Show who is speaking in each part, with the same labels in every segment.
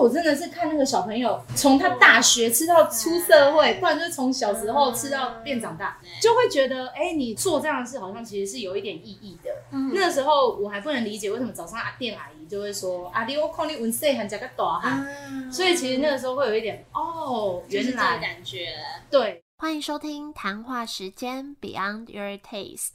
Speaker 1: 我真的是看那个小朋友从他大学吃到出社会，不然就是从小时候吃到变长大，就会觉得，哎，你做这样的事好像其实是有一点意义的。那个时候我还不能理解为什么早上阿店阿姨就会说，阿弟我看你文岁很加个大哈，所以其实那个时候会有一点，哦，原来
Speaker 2: 感觉
Speaker 1: 对。
Speaker 3: 欢迎收听谈话时间 Beyond Your Taste。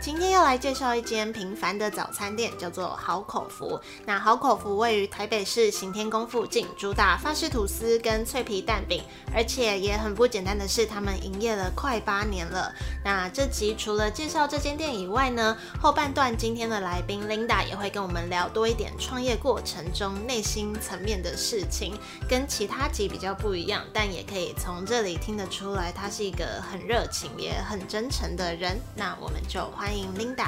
Speaker 3: 今天要来介绍一间平凡的早餐店，叫做好口福。那好口福位于台北市行天宫附近，主打法式吐司跟脆皮蛋饼，而且也很不简单的是，他们营业了快八年了。那这集除了介绍这间店以外呢，后半段今天的来宾 Linda 也会跟我们聊多一点创业过程中内心层面的事情，跟其他集比较不一样，但也可以从这里听得出来，他是一个很热情也很真诚的人。那我们就欢。欢迎 Linda，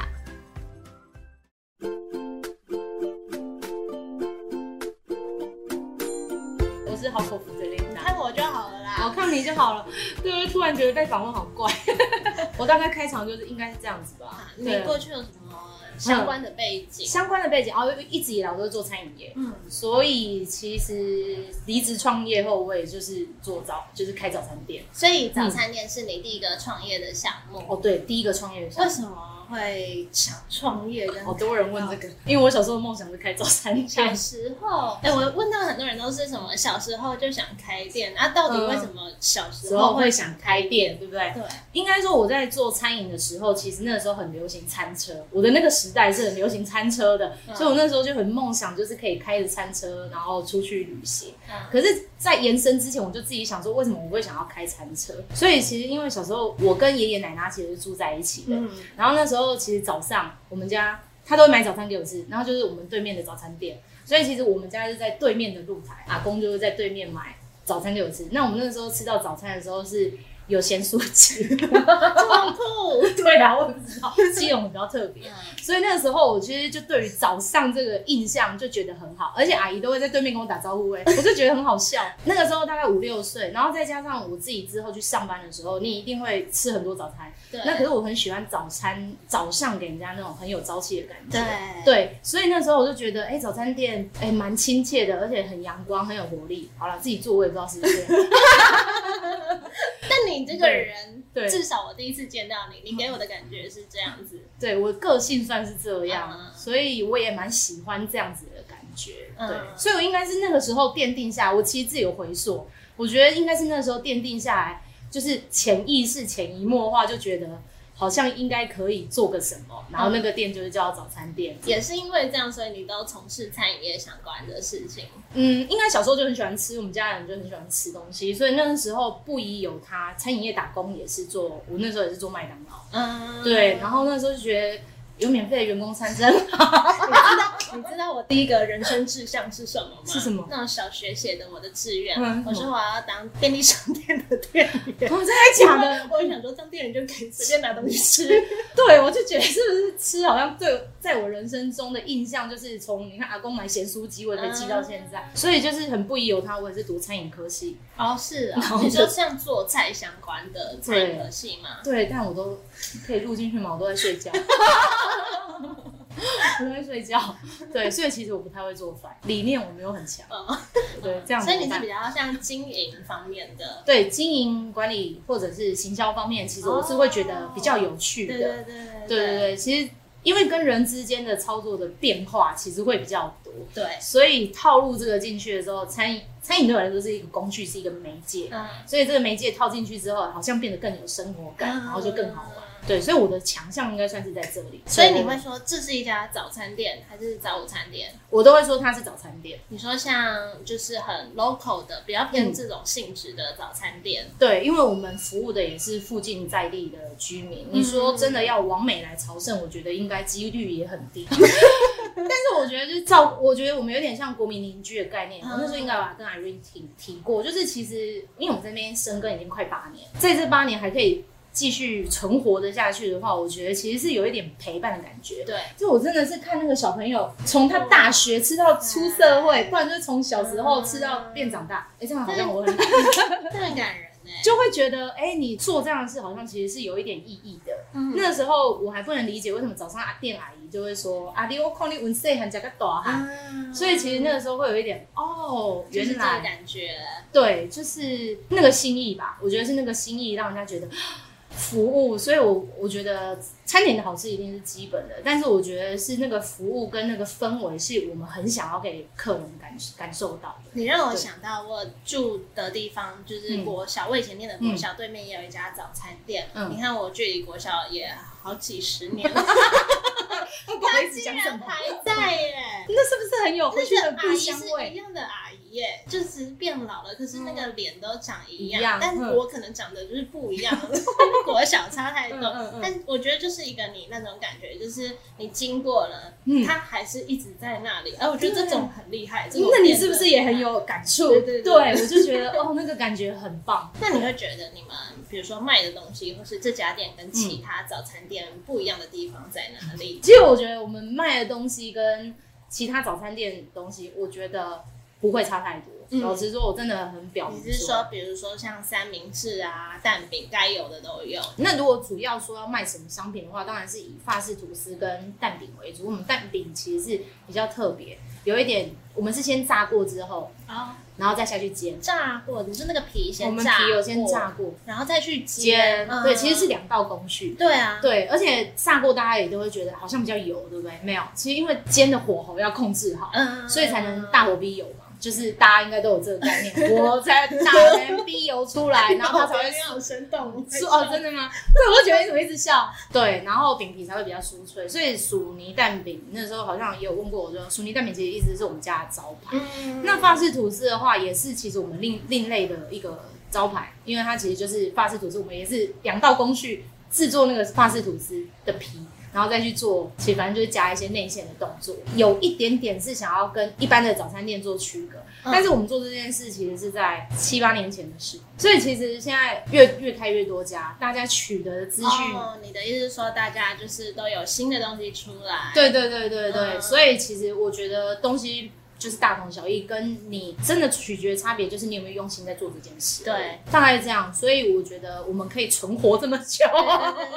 Speaker 1: 我是好口福的 Linda，
Speaker 2: 看我就好了啦，
Speaker 1: 我看你就好了。对？突然觉得被访问好怪。我大概开场就是应该是这样子吧。
Speaker 2: 你过去有什么相关的背景？
Speaker 1: 相关的背景，哦，一直以来我都是做餐饮业，嗯，所以其实离职创业后，我也就是做早，就是开早餐店。
Speaker 2: 所以早餐店是你第一个创业的项目？
Speaker 1: 哦，对，第一个创业的项
Speaker 2: 目。为什么？会想创业，
Speaker 1: 好多人问这个，因为我小时候梦想是开早餐店。
Speaker 2: 小时候，哎，我问到很多人都是什么小时候就想开店，那到底为什么小时候会想开店，对不对？
Speaker 1: 对，应该说我在做餐饮的时候，其实那个时候很流行餐车，我的那个时代是很流行餐车的，所以我那时候就很梦想，就是可以开着餐车，然后出去旅行。可是，在延伸之前，我就自己想说，为什么我会想要开餐车？所以其实因为小时候我跟爷爷奶奶其实是住在一起的，然后那时候。其实早上我们家他都会买早餐给我吃，然后就是我们对面的早餐店，所以其实我们家是在对面的露台，阿公就是在对面买早餐给我吃。那我们那时候吃到早餐的时候是。有咸酥鸡，
Speaker 2: 这么酷，
Speaker 1: 对啊，我不知道，基隆比较特别，所以那个时候我其实就对于早上这个印象就觉得很好，而且阿姨都会在对面跟我打招呼，哎，我就觉得很好笑。那个时候大概五六岁，然后再加上我自己之后去上班的时候，你一定会吃很多早餐，对。那可是我很喜欢早餐早上给人家那种很有朝气的感觉，对。对，所以那时候我就觉得，哎，早餐店哎蛮亲切的，而且很阳光，很有活力。好了，自己做我也不知道是不是。
Speaker 2: 但你这个人，对，至少我第一次见到你，你给我的感觉是这样子。
Speaker 1: 对我个性算是这样，所以我也蛮喜欢这样子的感觉。对，所以我应该是那个时候奠定下，我其实自己有回溯，我觉得应该是那个时候奠定下来，就是潜意识、潜移默化就觉得。好像应该可以做个什么，然后那个店就是叫早餐店。
Speaker 2: 也是因为这样，所以你都从事餐饮业相关的事情。
Speaker 1: 嗯，应该小时候就很喜欢吃，我们家人就很喜欢吃东西，所以那个时候不宜有他餐饮业打工也是做，我那时候也是做麦当劳。嗯，对，然后那时候就觉得。有免费的员工餐真好，
Speaker 2: 你知道？你知道我第一个人生志向是什么吗？
Speaker 1: 是什么？
Speaker 2: 那种小学写的我的志愿，我说我要当便利商店的店员。
Speaker 1: 我 真的假的？
Speaker 2: 我就想说，当店员就可以随便拿东西吃。
Speaker 1: 对，我就觉得是不是吃好像对，在我人生中的印象就是从你看阿公买咸酥鸡，我可以记到现在。所以就是很不疑有他，我也是读餐饮科系。
Speaker 2: 哦，是啊，你说像做菜相关的餐饮科系吗？
Speaker 1: 对，但我都可以录进去吗？我都在睡觉。我在睡觉，对，所以其实我不太会做饭，理念我没有很强，对，这样。
Speaker 2: 所以你是比较像经营方面的，
Speaker 1: 对，经营管理或者是行销方面，其实我是会觉得比较有趣的，对
Speaker 2: 对对对对
Speaker 1: 对。其实因为跟人之间的操作的变化，其实会比较多，
Speaker 2: 对，
Speaker 1: 所以套路这个进去的时候，餐饮餐饮对我来说是一个工具，是一个媒介，嗯，所以这个媒介套进去之后，好像变得更有生活感，然后就更好玩。对，所以我的强项应该算是在这里。
Speaker 2: 所以你会说这是一家早餐店还是早午餐店？
Speaker 1: 我都会说它是早餐店。
Speaker 2: 你说像就是很 local 的，比较偏这种性质的早餐店。
Speaker 1: 对，因为我们服务的也是附近在地的居民。你说真的要往美来朝圣，我觉得应该几率也很低。但是我觉得就是照，我觉得我们有点像国民邻居的概念。我那时候应该把跟 Irene 提提过，就是其实因为我们这边生根已经快八年，在这八年还可以。继续存活的下去的话，我觉得其实是有一点陪伴的感觉。
Speaker 2: 对，
Speaker 1: 就我真的是看那个小朋友从他大学吃到出社会，不然就是从小时候吃到变长大。哎，这样好像我很
Speaker 2: 这很感人哎，
Speaker 1: 就会觉得哎，你做这样的事好像其实是有一点意义的。那个时候我还不能理解为什么早上阿店阿姨就会说阿弟我看你文岁很加个大哈，所以其实那个时候会有一点哦，原来
Speaker 2: 感觉
Speaker 1: 对，就是那个心意吧。我觉得是那个心意让人家觉得。服务，所以我我觉得餐点的好吃一定是基本的，但是我觉得是那个服务跟那个氛围是我们很想要给客人感感受到的。
Speaker 2: 你让我想到我住的地方就是国小，我以前念的国小对面也有一家早餐店。你看我距离国小也好几十年了，他竟然还在耶！
Speaker 1: 那是不是很有回去的故乡味？
Speaker 2: 一样的阿姨。耶，就是变老了，可是那个脸都长一样，但是我可能长得就是不一样，国小差太多。但我觉得就是一个你那种感觉，就是你经过了，它还是一直在那里。哎，我觉得这种很厉害。
Speaker 1: 那你是不是也很有感触？对对对，我就觉得哦，那个感觉很棒。
Speaker 2: 那你会觉得你们比如说卖的东西，或是这家店跟其他早餐店不一样的地方在哪里？
Speaker 1: 其实我觉得我们卖的东西跟其他早餐店东西，我觉得。不会差太多。老实说，我真的很表。
Speaker 2: 你是说，比如说像三明治啊、蛋饼，该有的都有。
Speaker 1: 那如果主要说要卖什么商品的话，当然是以法式吐司跟蛋饼为主。我们蛋饼其实是比较特别，有一点，我们是先炸过之后，然后再下去煎。
Speaker 2: 炸过，你是那个皮先
Speaker 1: 炸，皮有先炸过，
Speaker 2: 然后再去煎。
Speaker 1: 对，其实是两道工序。
Speaker 2: 对啊，
Speaker 1: 对，而且炸过，大家也都会觉得好像比较油，对不对？没有，其实因为煎的火候要控制好，嗯，所以才能大火逼油。就是大家应该都有这个概念，我才打完逼油出来，然后它才会
Speaker 2: 好生动。
Speaker 1: 哦，真的吗？对，我觉得你怎么一直笑？对，然后饼皮才会比较酥脆。所以薯泥蛋饼那时候好像也有问过我，说薯泥蛋饼其实一直是我们家的招牌。那法式吐司的话，也是其实我们另另类的一个招牌，因为它其实就是法式吐司，我们也是两道工序制作那个法式吐司的皮。然后再去做，其实反正就是加一些内线的动作，有一点点是想要跟一般的早餐店做区隔。但是我们做这件事其实是在七八年前的事，所以其实现在越越开越多家，大家取得的资讯。
Speaker 2: 哦，你的意思是说大家就是都有新的东西出来？
Speaker 1: 对对对对对，所以其实我觉得东西。就是大同小异，跟你真的取决差别就是你有没有用心在做这件事。
Speaker 2: 对，
Speaker 1: 大概这样。所以我觉得我们可以存活这么久，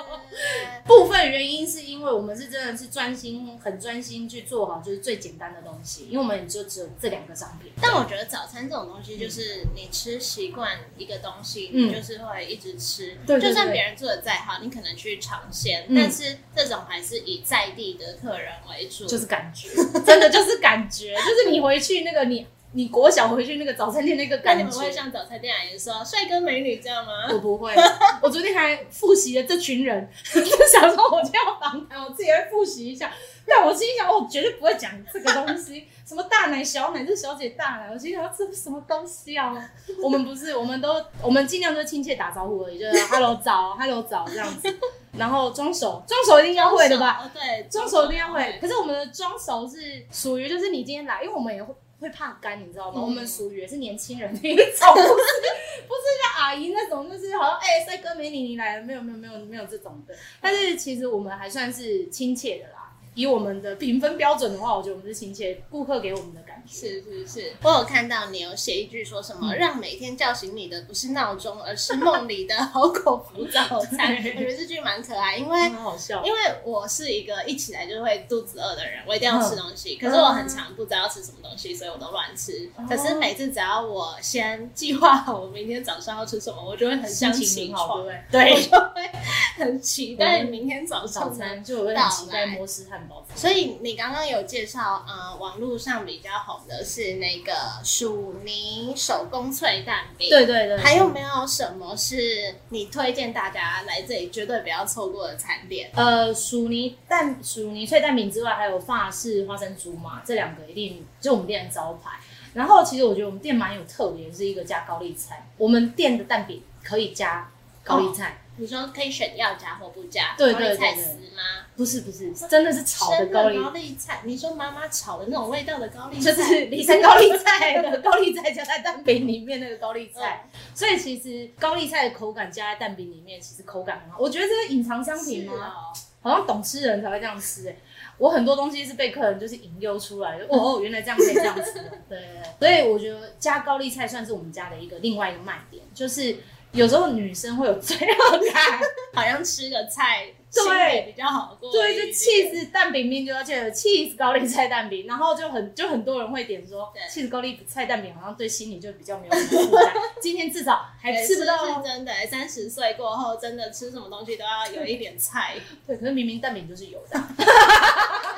Speaker 1: 部分原因是因为我们是真的是专心，很专心去做好就是最简单的东西，因为我们就只有这两个商品。
Speaker 2: 但我觉得早餐这种东西，就是你吃习惯一个东西，你就是会一直吃。对，就算别人做的再好，你可能去尝鲜，但是这种还是以在地的客人为主，
Speaker 1: 就是感觉，真的就是感觉，就是你。你回去那个你你国小回去那个早餐店那个感觉，
Speaker 2: 你们会像早餐店阿姨说帅哥美女这样吗？
Speaker 1: 我不会，我昨天还复习了这群人，就想说我今天要访谈，我自己会复习一下。但我心想，我绝对不会讲这个东西，什么大奶小奶，这小姐大奶，我心想这是什么东西啊？我们不是，我们都我们尽量都亲切打招呼而已，就是 hello 早，hello 早这样子，然后装熟，装熟一定要会的吧？
Speaker 2: 对，
Speaker 1: 装熟一定要会。可是我们的装熟是属于就是你今天来，因为我们也会会怕干，你知道吗？我们属于也是年轻人那一种，不是 不是像阿姨那种，就是好像哎帅哥美女你来了，没有没有没有没有这种的。但是其实我们还算是亲切的啦。以我们的评分标准的话，我觉得我们是亲切，顾客给我们的感觉
Speaker 2: 是是是。我有看到你有写一句说什么，让每天叫醒你的不是闹钟，而是梦里的好口福早餐。我觉得这句蛮可爱，因为
Speaker 1: 很好笑。
Speaker 2: 因为我是一个一起来就会肚子饿的人，我一定要吃东西。可是我很常不知道要吃什么东西，所以我都乱吃。可是每次只要我先计划好我明天早上要吃什么，我就会很想起床，对，我就会很期待明天早上
Speaker 1: 早餐，就会很期待摩斯汉。
Speaker 2: 所以你刚刚有介绍，呃，网络上比较红的是那个薯泥手工脆蛋饼，
Speaker 1: 对对对。
Speaker 2: 还有没有什么是你推荐大家来这里绝对不要错过的餐点？
Speaker 1: 呃，薯泥蛋薯泥脆蛋饼之外，还有法式花生猪嘛，这两个一定就我们店的招牌。然后其实我觉得我们店蛮有特别，是一个加高丽菜。我们店的蛋饼可以加高丽菜。
Speaker 2: 你说可以选要加或不加？
Speaker 1: 对
Speaker 2: 高丽菜
Speaker 1: 对对对。
Speaker 2: 丝吗？
Speaker 1: 不是不是，真的是炒的高丽，
Speaker 2: 高丽。菜，你说妈妈炒的那种味道的高丽
Speaker 1: 就，是李山高丽菜的 高丽菜加在蛋饼里面那个高丽菜，
Speaker 2: 嗯。
Speaker 1: 所以其实高丽菜的口感加在蛋饼里面，其实口感很好。我觉得这是隐藏商品
Speaker 2: 是
Speaker 1: 吗？
Speaker 2: 哦，
Speaker 1: 好像懂吃人才会这样吃哎、我很多东西是被客人就是引诱出来的，哦哦，原来这样可以这样吃对，所以我觉得加高丽菜算是我们家的一个另外一个卖点，就是有时候女生会有罪恶感，
Speaker 2: 好像吃个菜
Speaker 1: 对。
Speaker 2: 比较好过一
Speaker 1: 对，就 cheese 蛋饼面就要记得 cheese 高丽菜蛋饼，然后就很就很多人会点说
Speaker 2: 对。
Speaker 1: cheese 高丽菜蛋饼，好像对心里就比较没有负担，今天至少还吃不到。
Speaker 2: 真的，三十岁过后，真的吃什么东西都要有一点菜。
Speaker 1: 对，可是明明蛋饼就是有的。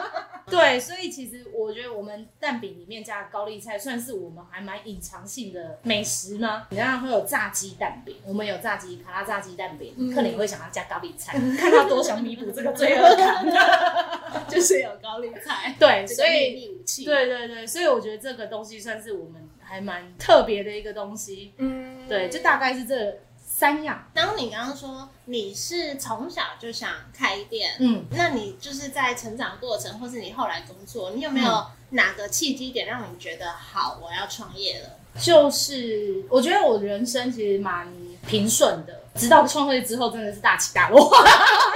Speaker 1: 对，所以其实我觉得我们蛋饼里面加的高丽菜，算是我们还蛮隐藏性的美食吗？你看会有炸鸡蛋饼，我们有炸鸡卡拉炸鸡蛋饼，
Speaker 2: 嗯
Speaker 1: 客人也会想要加高丽菜，看他多想弥补这个罪恶感。
Speaker 2: 就是有高丽菜，
Speaker 1: 对，所以
Speaker 2: 密武器。，
Speaker 1: 对对对，所以我觉得这个东西算是我们还蛮特别的一个东西。
Speaker 2: 嗯
Speaker 1: 对，就大概是这三样。
Speaker 2: 然后你刚刚说你是从小就想开店，
Speaker 1: 嗯，
Speaker 2: 那你就是在成长过程，或是你后来工作，你有没有哪个契机点让你觉得好，我要创业了？
Speaker 1: 就是我觉得我人生其实蛮平顺的，直到创业之后真的是大起大落。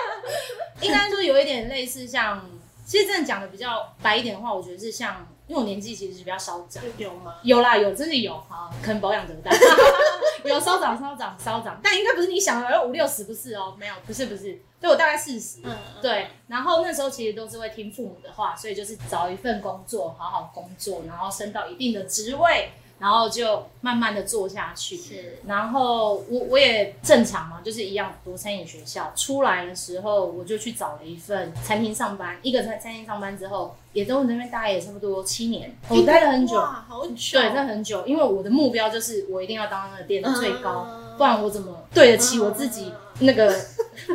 Speaker 1: 应该说有一点类似像，其实真的讲的比较白一点的话，我觉得是像，因为我年纪其实是比较稍长。
Speaker 2: 有吗？
Speaker 1: 有啦，有，真的有哈，可能保养得当，有稍长稍长稍长，但应该不是你想的五六十，不是哦，没有，不是不是，对我大概四十，
Speaker 2: 嗯，
Speaker 1: 对，然后那时候其实都是会听父母的话，所以就是找一份工作，好好工作，然后升到一定的职位，然后就慢慢的做下去。
Speaker 2: 是。
Speaker 1: 然后我我也正常嘛，就是一样读餐饮学校，出来的时候我就去找了一份餐厅上班，一个餐餐厅上班之后，也都那边大概也差不多七年，我待了很久。
Speaker 2: 哇，好久，
Speaker 1: 对，那很久，因为我的目标就是我一定要当那个店的最高，
Speaker 2: 嗯。
Speaker 1: 不然我怎么对得起我自己那个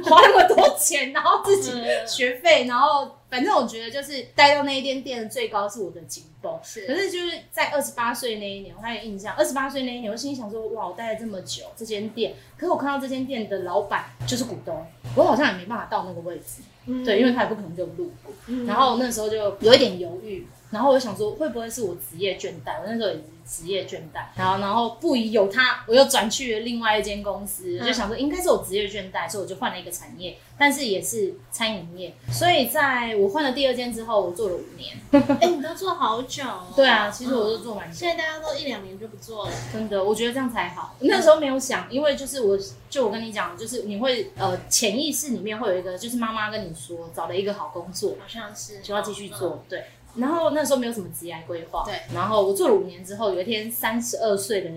Speaker 1: 花那么多钱，然后自己
Speaker 2: 嗯。
Speaker 1: 学费，然后反正我觉得就是待到那一间店的最高是我的紧绷。
Speaker 2: 是
Speaker 1: 可是就是在二十八岁那一年，我还有印象，二十八岁那一年，我心里想说，哇，我待了这么久这间店，可是我看到这间店的老板就是股东，我好像也没办法到那个位置，
Speaker 2: 嗯
Speaker 1: 对，因为他也不可能给我入股。
Speaker 2: 嗯
Speaker 1: 然后那时候就有一点犹豫，然后我想说，会不会是我职业倦怠？我那时候也是职业倦怠，然后然后不疑有他，我又转去了另外一间公司，
Speaker 2: 嗯
Speaker 1: 就想说应该是我职业倦怠，所以我就换了一个产业，但是也是餐饮业。所以在我换了第二间之后，我做了五年。
Speaker 2: 哎、你都做好久、哦。
Speaker 1: 对啊，其实我都
Speaker 2: 嗯
Speaker 1: 做蛮久。
Speaker 2: 现在大家都一两年就不做了。
Speaker 1: 真的，我觉得这样才好。那时候没有想，因为就是我，就我跟你讲，就是你会呃潜意识里面会有一个，就是妈妈跟你说，找了一个好工作，
Speaker 2: 好像是
Speaker 1: 就要继续做，对。然后那时候没有什么职业规划，
Speaker 2: 对。
Speaker 1: 然后我做了五年之后，有一天三十二岁的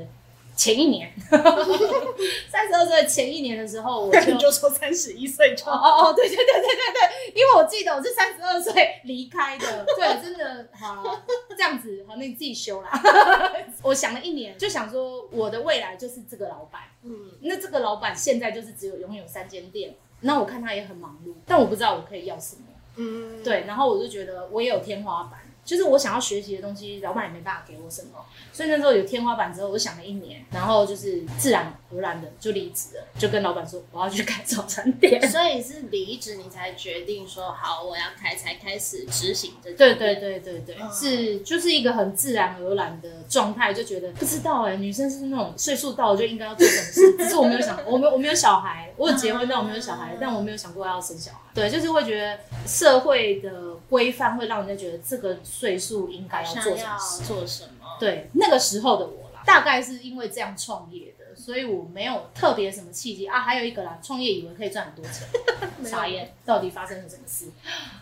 Speaker 1: 前一年，三十二岁前一年的时候，我就
Speaker 2: 就说三十一岁就
Speaker 1: 哦哦哦，对对对对对对，因为我记得我是三十二岁离开的，对，真的好这样子，好，那你自己修啦。我想了一年，就想说我的未来就是这个老板，
Speaker 2: 嗯，
Speaker 1: 那这个老板现在就是只有拥有三间店，那我看他也很忙碌，但我不知道我可以要什么。对，然后我就觉得我也有天花板，就是我想要学习的东西，老板也没办法给我什么，所以那时候有天花板之后，我想了一年，然后就是自然而然的就离职了，就跟老板说我要去开早餐店。
Speaker 2: 所以是离职你才决定说好我要开，才开始执行这
Speaker 1: 对对对对对，
Speaker 2: 嗯
Speaker 1: 是就是一个很自然而然的状态，就觉得不知道哎、女生是那种岁数到了就应该要做什么事，只是我没有想，我没有我没有小孩，我有结婚，但我没有小孩，但我没有想过要生小孩。对，就是会觉得社会的规范会让人家觉得这个岁数应该要做什么事。
Speaker 2: 做什么？
Speaker 1: 对，那个时候的我啦，大概是因为这样创业的，所以我没有特别什么契机啊。还有一个啦，创业以为可以赚很多钱，傻眼，到底发生了什么事？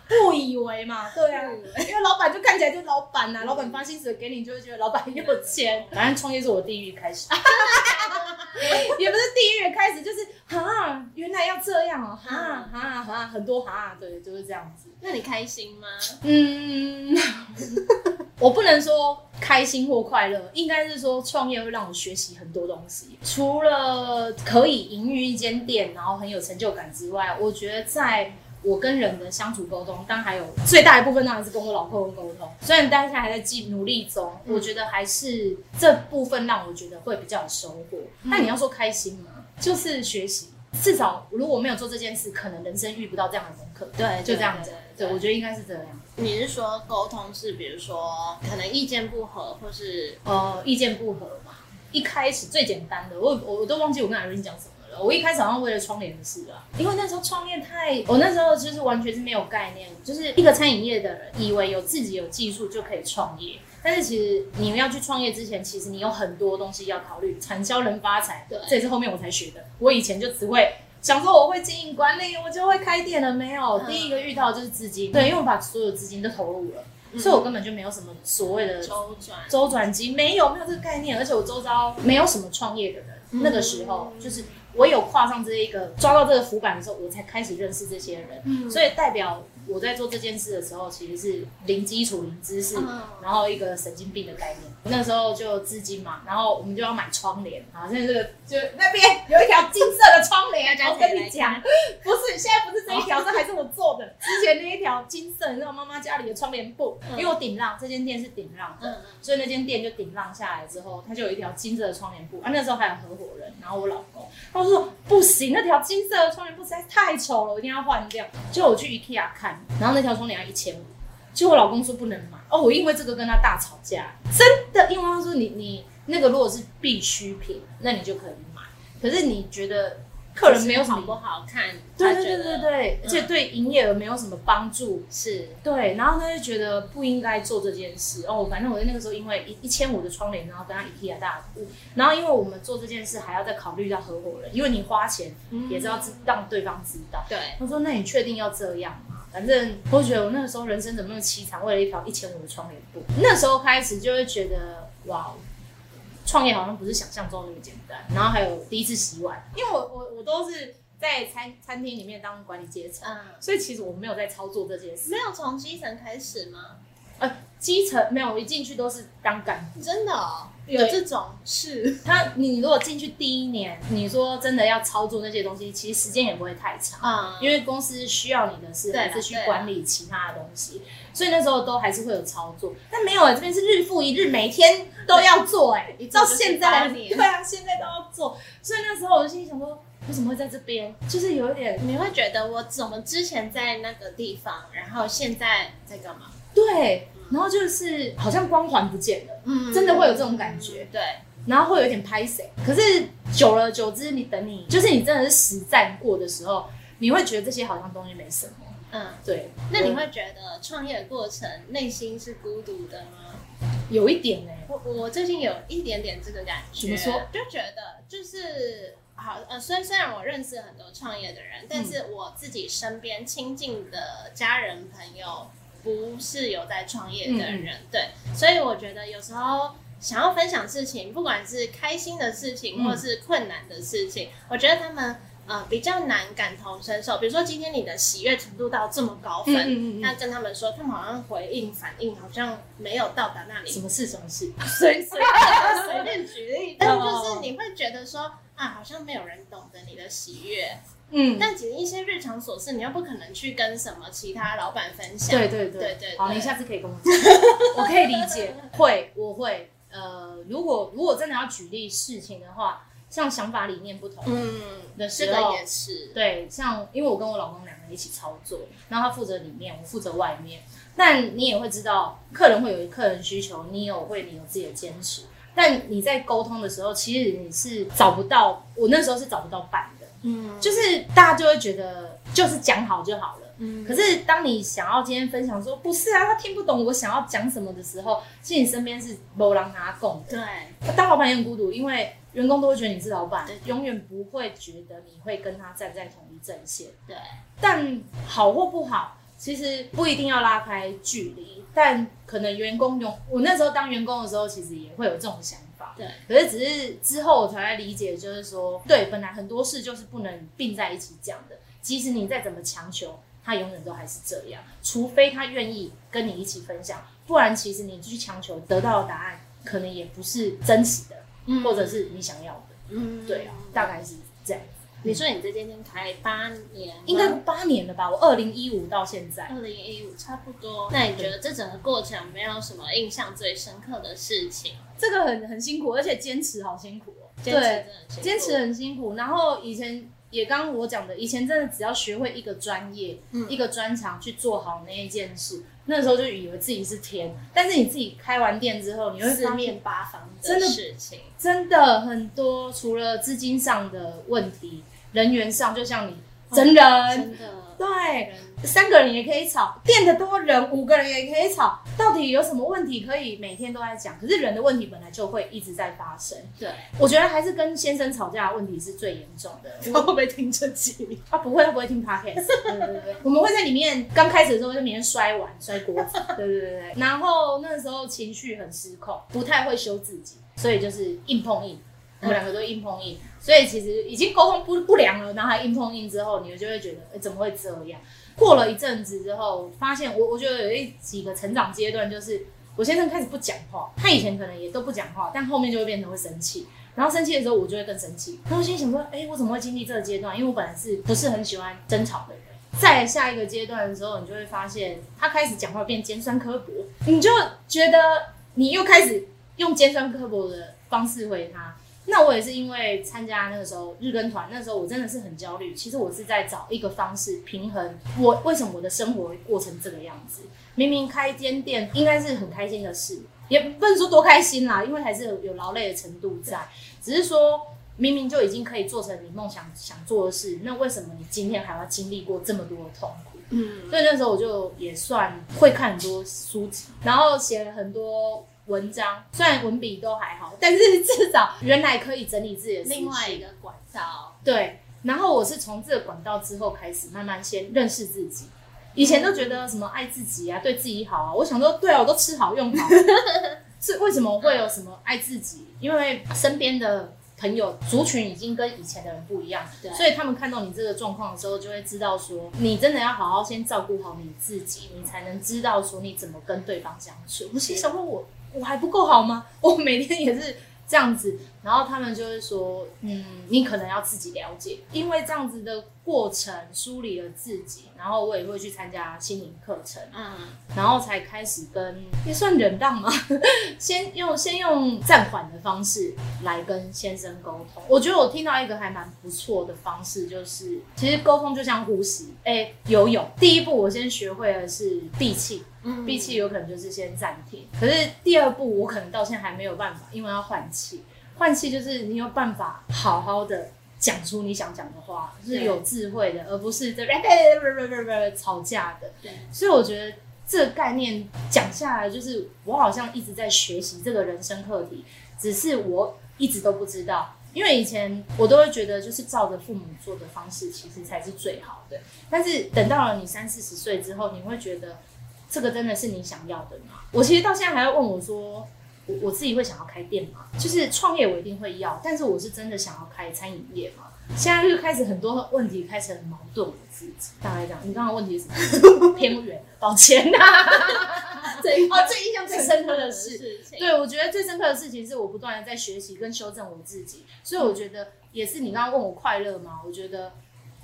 Speaker 1: 不以为嘛，对啊，因为老板就看起来就是老板呐、老板发薪水给你，就会觉得老板很有钱。反正创业是我地狱开始，也不是地狱开始，就是哈，原来要这样哦、哈哈哈，很多哈，对，就是这样子。
Speaker 2: 那你开心吗？
Speaker 1: 嗯，我不能说开心或快乐，应该是说创业会让我学习很多东西。除了可以营运一间店，然后很有成就感之外，我觉得在我跟人的相处沟通，当然还有最大一部分当然是跟我老公沟通。虽然大家还在继努力中，
Speaker 2: 嗯
Speaker 1: 我觉得还是这部分让我觉得会比较有收获。但你要说开心吗？就是学习。至少如果没有做这件事，可能人生遇不到这样的功课。
Speaker 2: 对，
Speaker 1: 就这样子。
Speaker 2: 对，
Speaker 1: 我觉得应该是这样。
Speaker 2: 你是说沟通是，比如说可能意见不合，或是
Speaker 1: 呃意见不合嘛？一开始最简单的，我我我都忘记我跟艾瑞讲什么了。我一开始好像为了窗帘的事啊，因为那时候创业太，我那时候就是完全是没有概念，就是一个餐饮业的人，以为有自己有技术就可以创业。但是其实你们要去创业之前，其实你有很多东西要考虑，产销人发财，
Speaker 2: 对，
Speaker 1: 这也是后面我才学的。我以前就只会想说我会经营管理，我就会开店了，没有。第一个遇到就是资金，对，因为我把所有资金都投入了，所以我根本就没有什么所谓的
Speaker 2: 周转
Speaker 1: 周转金，没有没有这个概念。而且我周遭没有什么创业的人，那个时候就是我有跨上这一个抓到这个浮板的时候，我才开始认识这些人，所以代表。我在做这件事的时候，其实是零基础、零知识，然后一个神经病的概念。那时候就资金嘛，然后我们就要买窗帘啊。现在这个就那边有一条金色的窗帘，我跟你讲，不是现在不是这一条，这还是我做的。之前那一条金色，你知道妈妈家里的窗帘布，因为我顶浪，这间店是顶浪的，所以那间店就顶浪下来之后，它就有一条金色的窗帘布啊。那时候还有合伙人，然后我老公，他说不行，那条金色的窗帘布实在太丑了，我一定要换掉。就我去 IKEA 看。然后那条窗帘要一千五，就我老公说不能买。哦，我因为这个跟他大吵架，真的，因为他说你你那个如果是必需品，那你就可以买，可是你觉得客人没有什么
Speaker 2: 不好看，
Speaker 1: 对对对对对，而且对营业额没有什么帮助，
Speaker 2: 是
Speaker 1: 对，然后他就觉得不应该做这件事。哦，反正我在那个时候因为一一千五的窗帘，然后跟他 IKEA 大哭，然后因为我们做这件事还要再考虑到合伙人，因为你花钱也是要知让对方知道，
Speaker 2: 对，
Speaker 1: 他说那你确定要这样？反正我觉得我那个时候人生怎么那么凄惨，为了一条一千五的窗帘布。那时候开始就会觉得，哇，创业好像不是想象中那么简单。然后还有第一次洗碗，因为我我我都是在餐餐厅里面当管理阶层，所以其实我没有在操作这件事。
Speaker 2: 没有从基层开始吗？
Speaker 1: 呃，基层没有，我一进去都是当干部。
Speaker 2: 真的有这种事？
Speaker 1: 他，你如果进去第一年，你说真的要操作那些东西，其实时间也不会太长啊，因为公司需要你的是还是去管理其他的东西，所以那时候都还是会有操作。但没有啊，这边是日复一日，每天都要做哎，到现在对啊，现在都要做。所以那时候我就心想说，为什么会在这边？就是有一点，
Speaker 2: 你会觉得我怎么之前在那个地方，然后现在在干嘛？
Speaker 1: 对，然后就是好像光环不见了，嗯，真的会有这种感觉，
Speaker 2: 对，
Speaker 1: 然后会有点拍谁，可是久了久之，你等你就是你真的是实战过的时候，你会觉得这些好像东西没什么，嗯，对。
Speaker 2: 那你会觉得创业的过程内心是孤独的吗？
Speaker 1: 有一点呢，
Speaker 2: 我我最近有一点点这个感觉，怎么
Speaker 1: 说？
Speaker 2: 就觉得就是好，呃，虽虽然我认识很多创业的人，但是我自己身边亲近的家人朋友。不是有在创业的人，对，所以我觉得有时候想要分享事情，不管是开心的事情或是困难的事情，我觉得他们呃比较难感同身受。比如说今天你的喜悦程度到这么高分，那跟他们说，他们好像回应反应好像没有到达那里。
Speaker 1: 什么事？什么事？
Speaker 2: 随随随便举例，但就是你会觉得说啊，好像没有人懂得你的喜悦。嗯，但其实一些日常琐事，你又不可能去跟什么其他老板分享。
Speaker 1: 对对
Speaker 2: 对对，
Speaker 1: 好，你下次可以跟我讲，我可以理解。会，我会。呃，如果如果真的要举例事情的话，像想法理念不同，嗯，的时候
Speaker 2: 也是。
Speaker 1: 对，像因为我跟我老公两个人一起操作，然后他负责里面，我负责外面。但你也会知道，客人会有客人需求，你有会你有自己的坚持。但你在沟通的时候，其实你是找不到，我那时候是找不到伴。嗯，就是大家就会觉得就是讲好就好了。嗯，可是当你想要今天分享说不是啊，他听不懂我想要讲什么的时候，其实你身边是没人他共的。
Speaker 2: 对，
Speaker 1: 当老板也很孤独，因为员工都会觉得你是老板，永远不会觉得你会跟他站在同一阵线。
Speaker 2: 对，
Speaker 1: 但好或不好，其实不一定要拉开距离，但可能员工用我那时候当员工的时候，其实也会有这种想。
Speaker 2: 对，
Speaker 1: 可是只是之后我才理解，就是说，对，本来很多事就是不能并在一起讲的。即使你再怎么强求，他永远都还是这样。除非他愿意跟你一起分享，不然其实你去强求得到的答案，可能也不是真实的，或者是你想要的。嗯，对啊，大概是这样。
Speaker 2: 你说你这间店开八年，
Speaker 1: 应该八年了吧？我二零一五到现在，
Speaker 2: 二零一五差不多。那你觉得这整个过程没有什么印象最深刻的事情？
Speaker 1: 这个很很辛苦，而且坚持好辛苦哦。
Speaker 2: 对，
Speaker 1: 坚持很辛苦。然后以前也刚刚我讲的，以前真的只要学会一个专业、
Speaker 2: 嗯
Speaker 1: 一个专长去做好那一件事，那时候就以为自己是天。但是你自己开完店之后，你会
Speaker 2: 四
Speaker 1: 发现
Speaker 2: 面八方
Speaker 1: 真的
Speaker 2: 事情，
Speaker 1: 真的很多，除了资金上的问题，人员上，就像你真人，
Speaker 2: 真的
Speaker 1: 对，三个人也可以吵，店的多人五个人也可以吵，到底有什么问题可以每天都在讲？可是人的问题本来就会一直在发生。
Speaker 2: 对，
Speaker 1: 我觉得还是跟先生吵架的问题是最严重的。
Speaker 2: 他会不会听这集？
Speaker 1: 啊，不会，他不会听 podcast。对对对，我们会在里面刚开始的时候在里面摔碗、摔锅子。对对对对。然后那时候情绪很失控，不太会修自己，所以就是硬碰硬。我们两个都硬碰硬，所以其实已经沟通不不良了，然后还硬碰硬之后，你就会觉得，哎、怎么会这样？过了一阵子之后，发现我我觉得有一几个成长阶段，就是我先生开始不讲话，他以前可能也都不讲话，但后面就会变成会生气。然后生气的时候，我就会更生气。然后心想说，哎、我怎么会经历这个阶段？因为我本来是不是很喜欢争吵的人。在下一个阶段的时候，你就会发现他开始讲话变尖酸刻薄，你就觉得你又开始用尖酸刻薄的方式回他。那我也是因为参加那个时候日更团，那时候我真的是很焦虑。其实我是在找一个方式平衡我为什么我的生活会过成这个样子。明明开间店应该是很开心的事，也不能说多开心啦，因为还是有有劳累的程度在。只是说明明就已经可以做成你梦想想做的事，那为什么你今天还要经历过这么多的痛苦？
Speaker 2: 嗯，
Speaker 1: 所以那时候我就也算会看很多书籍，然后写了很多文章，虽然文笔都还好，但是至少原来可以整理自己的思绪
Speaker 2: 另外一个管道，
Speaker 1: 对，然后我是从这个管道之后开始慢慢先认识自己。以前都觉得什么爱自己啊，对自己好啊。我想说，对啊，我都吃好用好，是为什么会有什么爱自己？因为身边的朋友族群已经跟以前的人不一样，
Speaker 2: 对
Speaker 1: 所以他们看到你这个状况的时候，就会知道说，你真的要好好先照顾好你自己，你才能知道说你怎么跟对方相处。我心想说我我还不够好吗？我每天也是这样子，然后他们就会说，嗯，你可能要自己了解，因为这样子的过程梳理了自己，然后我也会去参加心灵课程，
Speaker 2: 嗯，
Speaker 1: 然后才开始跟也算忍让吗？先用先用暂缓的方式来跟先生沟通。我觉得我听到一个还蛮不错的方式，就是其实沟通就像呼吸，哎，游泳。第一步我先学会的是闭气，
Speaker 2: 嗯
Speaker 1: 闭气有可能就是先暂停，可是第二步我可能到现在还没有办法，因为要换气。换气就是你有办法好好的讲出你想讲的话，是有智慧的，而不是在吵架的。
Speaker 2: 对，
Speaker 1: 所以我觉得这个概念讲下来，就是我好像一直在学习这个人生课题，只是我一直都不知道。因为以前我都会觉得，就是照着父母做的方式，其实才是最好的。但是等到了你三四十岁之后，你会觉得这个真的是你想要的吗？我其实到现在还要问我说，我我自己会想要开店嘛？就是创业我一定会要，但是我是真的想要开餐饮业嘛？现在就开始很多问题开始很矛盾我自己。大概这样，你刚刚问题是？偏远了，抱歉呐、
Speaker 2: 最
Speaker 1: 哦，最印象最深刻的，
Speaker 2: 事情，
Speaker 1: 对，我觉得最深刻的事情是我不断的在学习跟修正我自己，所以我觉得也是你刚刚问我快乐吗？我觉得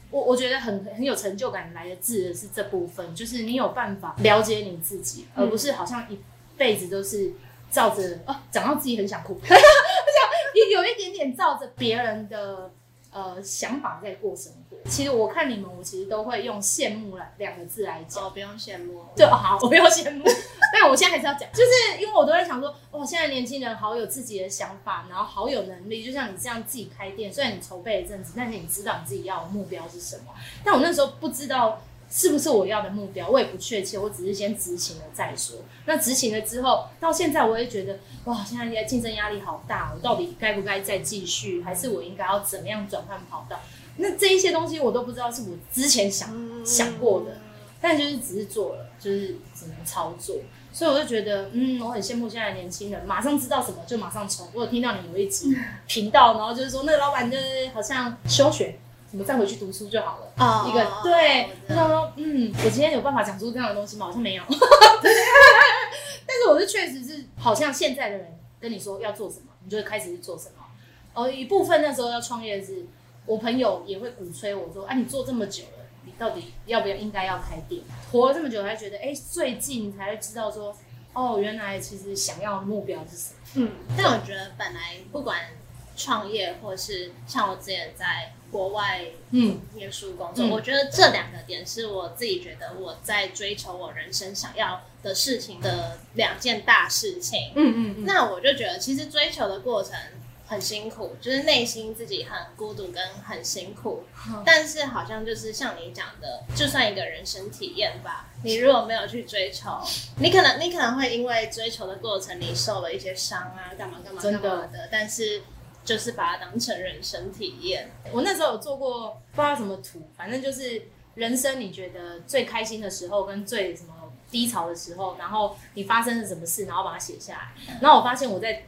Speaker 1: 我我觉得很很有成就感来的字的是这部分，就是你有办法了解你自己，而不是好像一辈子都是照着哦，讲到自己很想哭，这样有有一点点照着别人的。呃，想法在过生活。其实我看你们，我其实都会用羡慕来两个字来讲。
Speaker 2: 哦，不用羡慕，
Speaker 1: 对，哦好，我不用羡慕，但我现在还是要讲，就是因为我都在想说，哇，现在年轻人好有自己的想法，然后好有能力，就像你这样自己开店，虽然你筹备一阵子，但是你知道你自己要的目标是什么。但我那时候不知道是不是我要的目标，我也不确切，我只是先执行了再说。那执行了之后，到现在我也觉得，哇，现在竞争压力好大，我到底该不该再继续，还是我应该要怎么样转换跑道？那这一些东西我都不知道，是我之前想想过的。但就是只是做了，就是只能操作，所以我就觉得，嗯，我很羡慕现在的年轻人，马上知道什么就马上冲。我有听到你有一集 频道，然后就是说那个老板就是好像休学，什么再回去读书就好了。
Speaker 2: 哦
Speaker 1: 一个对，我想说，嗯，我今天有办法讲出这样的东西吗？好像没有。但是我是确实是，好像现在的人跟你说要做什么，你就会开始去做什么。而，一部分那时候要创业的是，我朋友也会鼓吹我说，啊，你做这么久了，你到底要不要应该要开店？活了这么久，才觉得，哎、最近才会知道说，哦，原来其实想要的目标是什么。
Speaker 2: 嗯，但我觉得本来不管创业，或是像我之前在国外
Speaker 1: 嗯。
Speaker 2: 念书工作，
Speaker 1: 嗯。
Speaker 2: 我觉得这两个点是我自己觉得我在追求我人生想要的事情的两件大事情。
Speaker 1: 嗯嗯嗯，
Speaker 2: 那我就觉得，其实追求的过程很辛苦，就是内心自己很孤独跟很辛苦。但是好像就是像你讲的，就算一个人生体验吧，你如果没有去追求，你可能你可能会因为追求的过程，你受了一些伤啊，干嘛干嘛干嘛的，但是就是把它当成人生体验。
Speaker 1: 我那时候有做过不知道什么图，反正就是人生你觉得最开心的时候跟最什么低潮的时候，然后你发生了什么事，然后把它写下来。然后我发现我在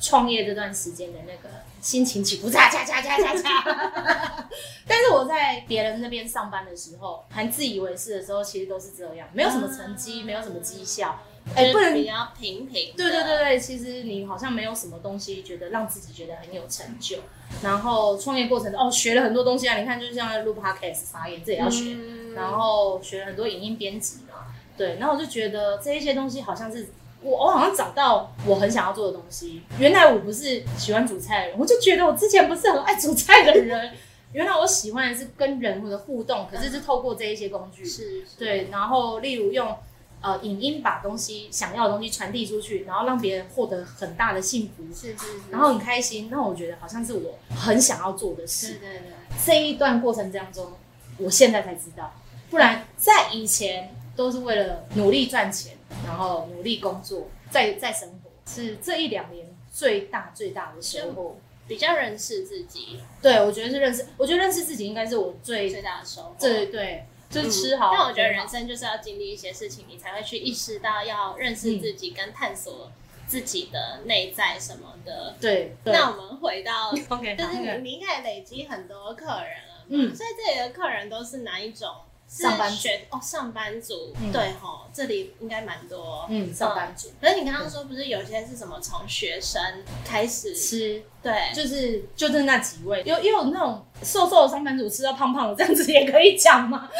Speaker 1: 创业这段时间的那个心情起伏，嚓嚓嚓嚓嚓嚓。但是我在别人那边上班的时候，还自以为是的时候，其实都是这样，没有什么成绩，没有什么绩效。哎、不能
Speaker 2: 就是比较平平的。
Speaker 1: 对对对对，其实你好像没有什么东西觉得让自己觉得很有成就。然后创业过程中哦，学了很多东西啊，你看就像录 podcast 发言，这也要学，
Speaker 2: 嗯
Speaker 1: 然后学了很多影音编辑嘛，对，然后我就觉得这一些东西好像是。我我好像找到我很想要做的东西。原来我不是喜欢煮菜的人，我就觉得我之前不是很爱煮菜的人。原来我喜欢的是跟人的互动，可是是透过这一些工具。
Speaker 2: 是，是
Speaker 1: 对，然后例如用呃影音把东西想要的东西传递出去，然后让别人获得很大的幸福，
Speaker 2: 是是是，
Speaker 1: 然后很开心。那我觉得好像是我很想要做的
Speaker 2: 对
Speaker 1: 事。
Speaker 2: 对对，
Speaker 1: 这一段过程当中，我现在才知道，不然在以前都是为了努力赚钱，然后努力工作，在在生活，是这一两年最大最大的收获。
Speaker 2: 比较认识自己
Speaker 1: 对，我觉得是认识，我觉得认识自己应该是我最
Speaker 2: 最大的收获。
Speaker 1: 对对，就是吃好。
Speaker 2: 但我觉得人生就是要经历一些事情，你才会去意识到要认识自己跟探索自己的内在什么的。
Speaker 1: 对，对
Speaker 2: 那我们回到，
Speaker 1: OK，
Speaker 2: 就是你你应该累积很多客人了，
Speaker 1: 嗯
Speaker 2: 嗯，所以这里的客人都是哪一种？是
Speaker 1: 上班族
Speaker 2: 学哦，上班族，
Speaker 1: 嗯
Speaker 2: 对吼，这里应该蛮多。
Speaker 1: 嗯，上班族
Speaker 2: 可是你刚刚说不是有些是什么从学生开始，
Speaker 1: 吃
Speaker 2: 对，
Speaker 1: 就是就是那几位，有也有那种瘦瘦的上班族吃到胖胖的，这样子也可以讲吗？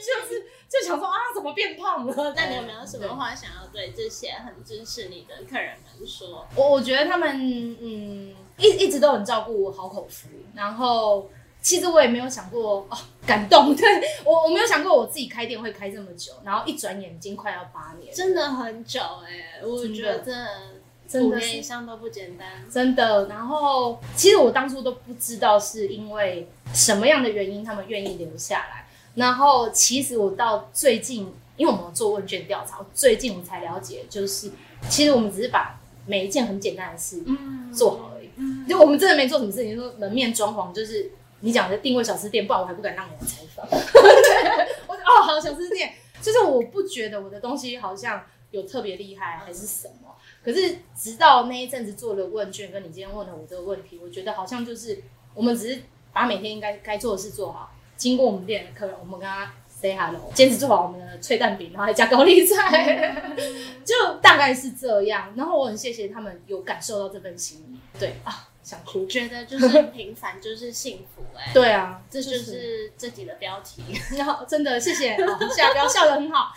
Speaker 1: 就是就想说啊，怎么变胖了？
Speaker 2: 那你有没有什么话想要对这些很支持你的客人们说？
Speaker 1: 我我觉得他们嗯一一直都很照顾我好口福，然后其实我也没有想过哦感动，对我我没有想过我自己开店会开这么久，然后一转眼已经快要八年，
Speaker 2: 真的很久哎、我觉得真的五
Speaker 1: 真的是
Speaker 2: 年以上都不简单。
Speaker 1: 真的。然后其实我当初都不知道是因为什么样的原因他们愿意留下来，然后其实我到最近，因为我们有做问卷调查，最近我才了解，就是其实我们只是把每一件很简单的事
Speaker 2: 嗯
Speaker 1: 做好而已。
Speaker 2: 嗯，
Speaker 1: 就我们真的没做什么事情，说门面装潢，就是你讲的定位小吃店，不然我还不敢让你来采访。我说哦，好小吃店，就是我不觉得我的东西好像有特别厉害还是什么，可是直到那一阵子做了问卷，跟你今天问了我这个问题，我觉得好像就是我们只是把每天应该该做的事做好，经过我们店的客人，我们跟他 say hello，坚持做好我们的脆蛋饼，然后还加高丽菜，就大概是这样。然后我很谢谢他们有感受到这份心意，对啊，想哭。
Speaker 2: 觉得就是平凡就是幸福哎、
Speaker 1: 对啊，
Speaker 2: 这就是这集的标题。
Speaker 1: 然后真的谢谢，好下标 笑的很好，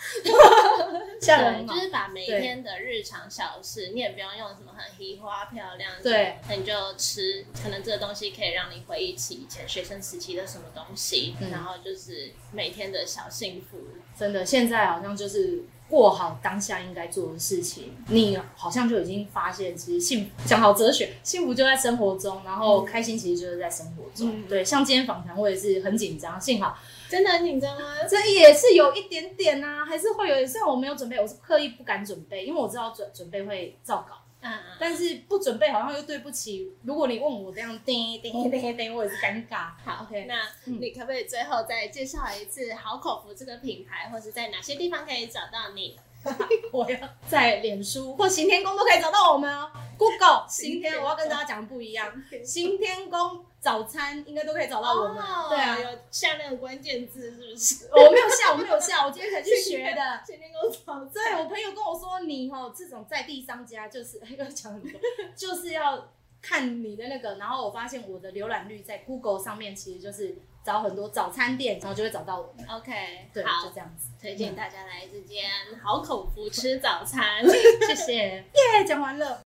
Speaker 1: 笑得
Speaker 2: 对，
Speaker 1: 很好
Speaker 2: 就。是把每天的日常小事，你也不用用什么很移花漂亮，
Speaker 1: 对，
Speaker 2: 那你就吃，可能这个东西可以让你回忆起以前学生时期的什么东西，
Speaker 1: 嗯
Speaker 2: 然后就是每天的小幸福。
Speaker 1: 真的，现在好像就是过好当下应该做的事情，你好像就已经发现，其实幸福讲好哲学，幸福就在生活中，然后开心其实就是在生活中。
Speaker 2: 嗯
Speaker 1: 对，像今天访谈我也是很紧张，幸好
Speaker 2: 真的很紧张啊？
Speaker 1: 这也是有一点点啊，还是会有，虽然我没有准备，我是刻意不敢准备，因为我知道准准备会照稿。但是不准备好像又对不起。如果你问我这样叮叮叮叮，我也是尴尬。
Speaker 2: 好
Speaker 1: OK
Speaker 2: 那你可不可以最后再介绍一次好口福这个品牌，或是在哪些地方可以找到你？
Speaker 1: 我要在脸书或行天宫都可以找到我们哦。Google 行天，我要跟大家讲的不一样。行天宫早餐应该都可以找到我们。
Speaker 2: 哦
Speaker 1: 对啊，
Speaker 2: 有下那个关键字是不是？
Speaker 1: 我没有下，我没有下，我今天才去学的。
Speaker 2: 今天跟我早
Speaker 1: 对我朋友跟我说，你哦这种在地商家就是要讲很多，就是要看你的那个。然后我发现我的浏览率在 Google 上面其实就是找很多早餐店，然后就会找到我们。
Speaker 2: OK，
Speaker 1: 对，
Speaker 2: 好
Speaker 1: 就，这样子。
Speaker 2: 推荐大家来这间好口福吃早餐。
Speaker 1: 谢谢，耶，讲完了。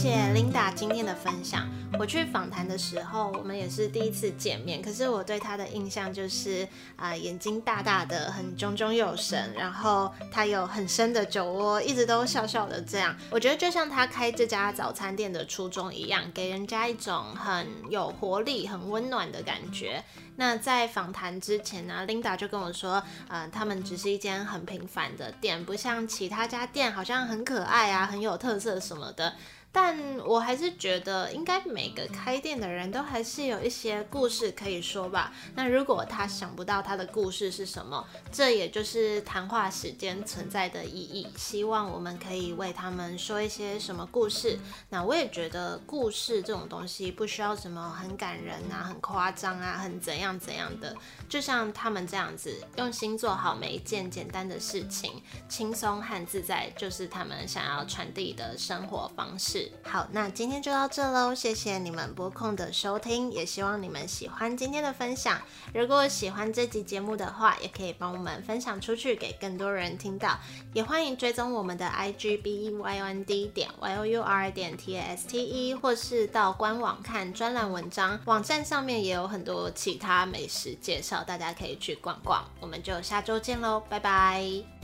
Speaker 2: 谢 Linda 今天的分享。我去访谈的时候，我们也是第一次见面，可是我对她的印象就是啊，眼睛大大的，很炯炯有神，然后她有很深的酒窝，一直都笑笑的这样。我觉得就像她开这家早餐店的初衷一样，给人家一种很有活力、很温暖的感觉。那在访谈之前呢，Linda 就跟我说，呃，他们只是一间很平凡的店，不像其他家店好像很可爱啊，很有特色什么的。但我还是觉得，应该每个开店的人都还是有一些故事可以说吧。那如果他想不到他的故事是什么，这也就是谈话时间存在的意义。希望我们可以为他们说一些什么故事。那我也觉得，故事这种东西不需要什么很感人啊、很夸张啊、很怎样怎样的。就像他们这样子，用心做好每一件简单的事情，轻松和自在，就是他们想要传递的生活方式。好，那今天就到这喽，谢谢你们播控的收听，也希望你们喜欢今天的分享。如果喜欢这集节目的话，也可以帮我们分享出去，给更多人听到。也欢迎追踪我们的 I G B E Y N D 点 Y O U R 点 T S T E，或是到官网看专栏文章，网站上面也有很多其他美食介绍，大家可以去逛逛。我们就下周见喽，拜拜。